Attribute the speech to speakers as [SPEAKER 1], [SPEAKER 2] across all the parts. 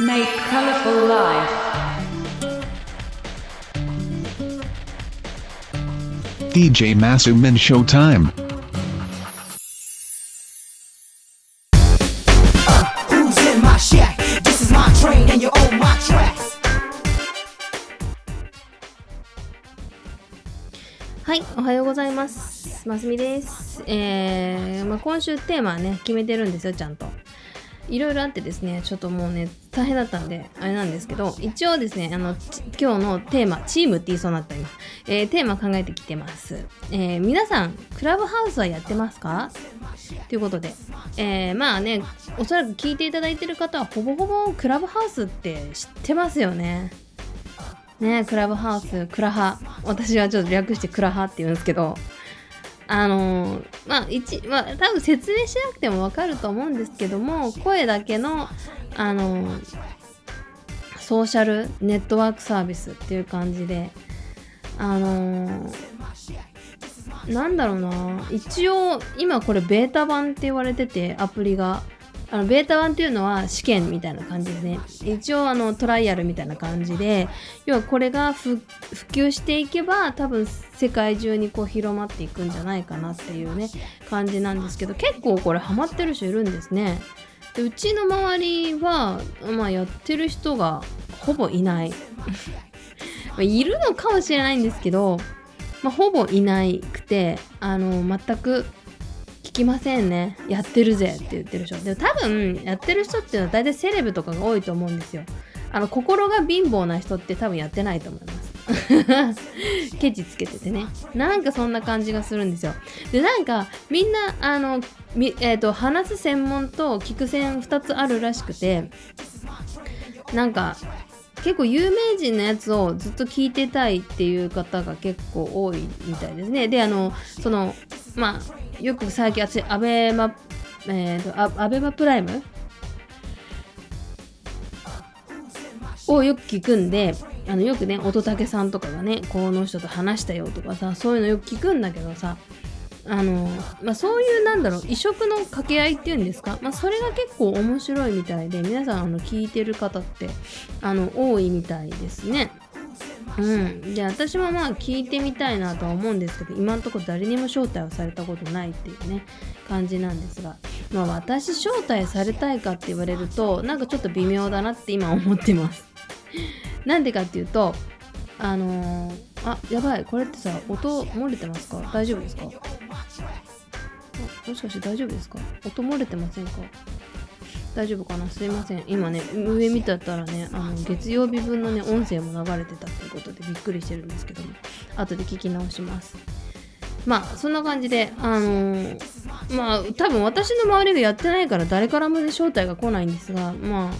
[SPEAKER 1] Make colorful life.
[SPEAKER 2] DJ Masumin Showtime.
[SPEAKER 3] はい、おはようございます。ますみです。えー、まあ、今週テーマはね、決めてるんですよ、ちゃんと。いろいろあってですね、ちょっともうね、大変だったんで、あれなんですけど、一応ですね、あの、今日のテーマ、チームって言いそうになった今、えーテーマ考えてきてます。えー皆さん、クラブハウスはやってますか？ということで、えーまあね、おそらく聞いていただいてる方は、ほぼほぼクラブハウスって知ってますよね。ねクラブハウス、クラハ。私はちょっと略してクラハって言うんですけど、あのーまあ、一、まあ、多分説明しなくてもわかると思うんですけども、声だけの、あのーソーシャルネットワークサービスっていう感じで、あのーなんだろうな、一応、今これベータ版って言われてて、アプリが。あのベータ版っていうのは試験みたいな感じですね。一応あのトライアルみたいな感じで、要はこれが普及していけば多分世界中にこう広まっていくんじゃないかなっていうね感じなんですけど結構これハマってる人いるんですね。でうちの周りは、まあ、やってる人がほぼいない。いるのかもしれないんですけど、まあ、ほぼいなくてあの全くきませんね。やってるぜ。って言ってる人。でも多分やってる人っていうのは大体セレブとかが多いと思うんですよ。あの心が貧乏な人って多分やってないと思います。ケチつけててね。なんかそんな感じがするんですよ。でなんかみんなあのみ、えー、と話す専門と聞く専2つあるらしくてなんか結構有名人のやつをずっと聞いてたいっていう方が結構多いみたいですね。で、あの、その、まあ、よく最近私、アベマ、えーと、アアベマプライム？をよく聞くんで、あのよくね、乙武さんとかがね、この人と話したよとかさ、そういうのよく聞くんだけどさ、あの、まあ、そういうなんだろう、異色の掛け合いっていうんですか、まあ、それが結構面白いみたいで、皆さんあの聞いてる方って、あの、多いみたいですね。うん。で、私もまあ聞いてみたいなとは思うんですけど、今んところ誰にも招待をされたことないっていうね、感じなんですが、まあ私招待されたいかって言われると、なんかちょっと微妙だなって今思ってます。なんでかっていうと、あのーあ、やばい、これってさ、音漏れてますか？大丈夫ですか？もしかして大丈夫ですか？音漏れてませんか？大丈夫かな？すいません。今ね、上見てたらね、あの、月曜日分のね、音声も流れてたってことでびっくりしてるんですけども、後で聞き直します。まあ、そんな感じで、あのーまあ、多分私の周りがやってないから誰からも招待が来ないんですが、まあ、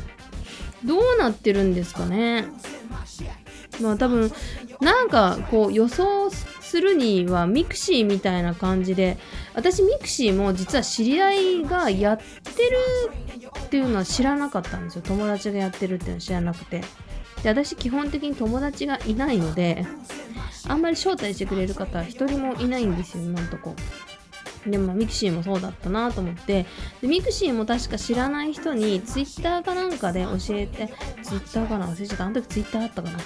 [SPEAKER 3] どうなってるんですかね。まあ多分なんかこう予想するにはミクシーみたいな感じで私ミクシーも実は知り合いがやってるっていうのは知らなかったんですよ。友達がやってるっていうのは知らなくて。で私基本的に友達がいないのであんまり招待してくれる方は一人もいないんですよ今んとこ。でもミクシーもそうだったなと思って。でミクシーも確か知らない人にツイッターかなんかで教えてツイッターかな？忘れちゃった。あの時ツイッターあったかな？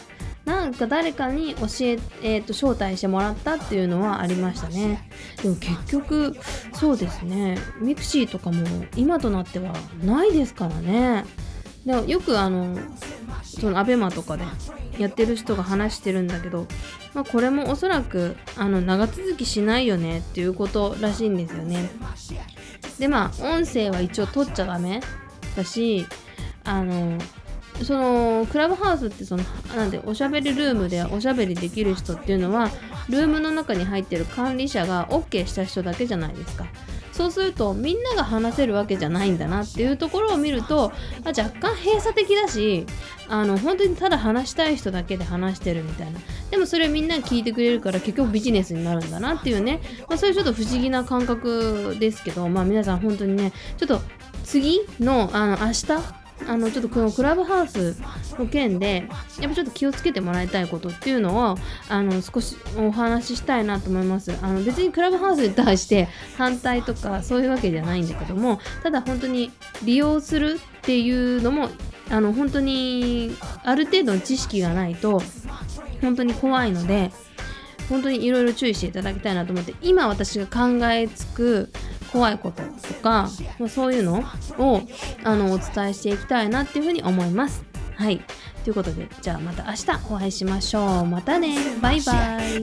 [SPEAKER 3] なんか誰かに教え、えー、と招待してもらったっていうのはありましたね。でも結局、そうですね、ミクシーとかも今となってはないですからね。でもよくあの、そのアベマとかでやってる人が話してるんだけど、まあ、これもおそらくあの長続きしないよねっていうことらしいんですよね。でまあ音声は一応取っちゃダメだしあのそのクラブハウスってそのなんでおしゃべりルームでおしゃべりできる人っていうのはルームの中に入ってる管理者が OK した人だけじゃないですか。そうするとみんなが話せるわけじゃないんだなっていうところを見ると若干閉鎖的だしあの本当にただ話したい人だけで話してるみたいな。でもそれみんな聞いてくれるから結局ビジネスになるんだなっていうね、まあ、そういうちょっと不思議な感覚ですけどまあ皆さん本当にねちょっと次のあの明日あのちょっとこのクラブハウスの件でやっぱちょっと気をつけてもらいたいことっていうのをあの少しお話ししたいなと思います。あの別にクラブハウスに対して反対とかそういうわけじゃないんだけどもただ本当に利用するっていうのもあの本当にある程度の知識がないと本当に怖いので本当にいろいろ注意していただきたいなと思って今私が考えつく怖いこととか、まあ、そういうのをあのお伝えしていきたいなっていうふうに思います。はい。ということで、じゃあまた明日お会いしましょう。またね。バイバイ。